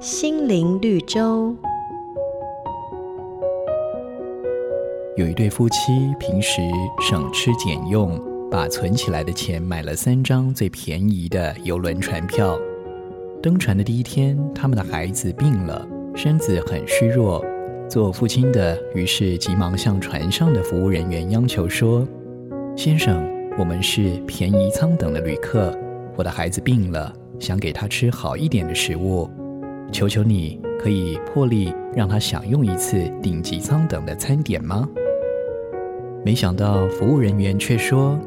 心灵绿洲。有一对夫妻，平时省吃俭用，把存起来的钱买了三张最便宜的邮轮船票。登船的第一天，他们的孩子病了，身子很虚弱。做父亲的于是急忙向船上的服务人员央求说：“先生，我们是便宜舱等的旅客，我的孩子病了，想给他吃好一点的食物，求求你可以破例让他享用一次顶级舱等的餐点吗？”没想到服务人员却说：“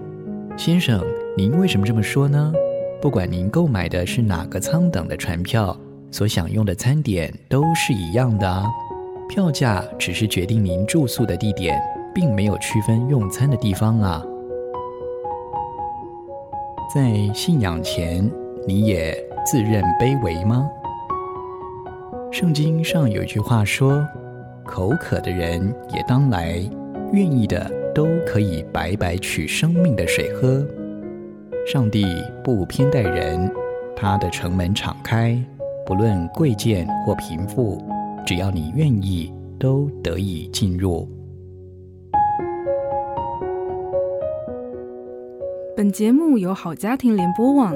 先生，您为什么这么说呢？不管您购买的是哪个舱等的船票，所享用的餐点都是一样的啊。票价只是决定您住宿的地点，并没有区分用餐的地方啊。”在信仰前，你也自认卑微吗？圣经上有一句话说：“口渴的人也当来，愿意的。”都可以白白取生命的水喝。上帝不偏待人，他的城门敞开，不论贵贱或贫富，只要你愿意，都得以进入。本节目由好家庭联播网、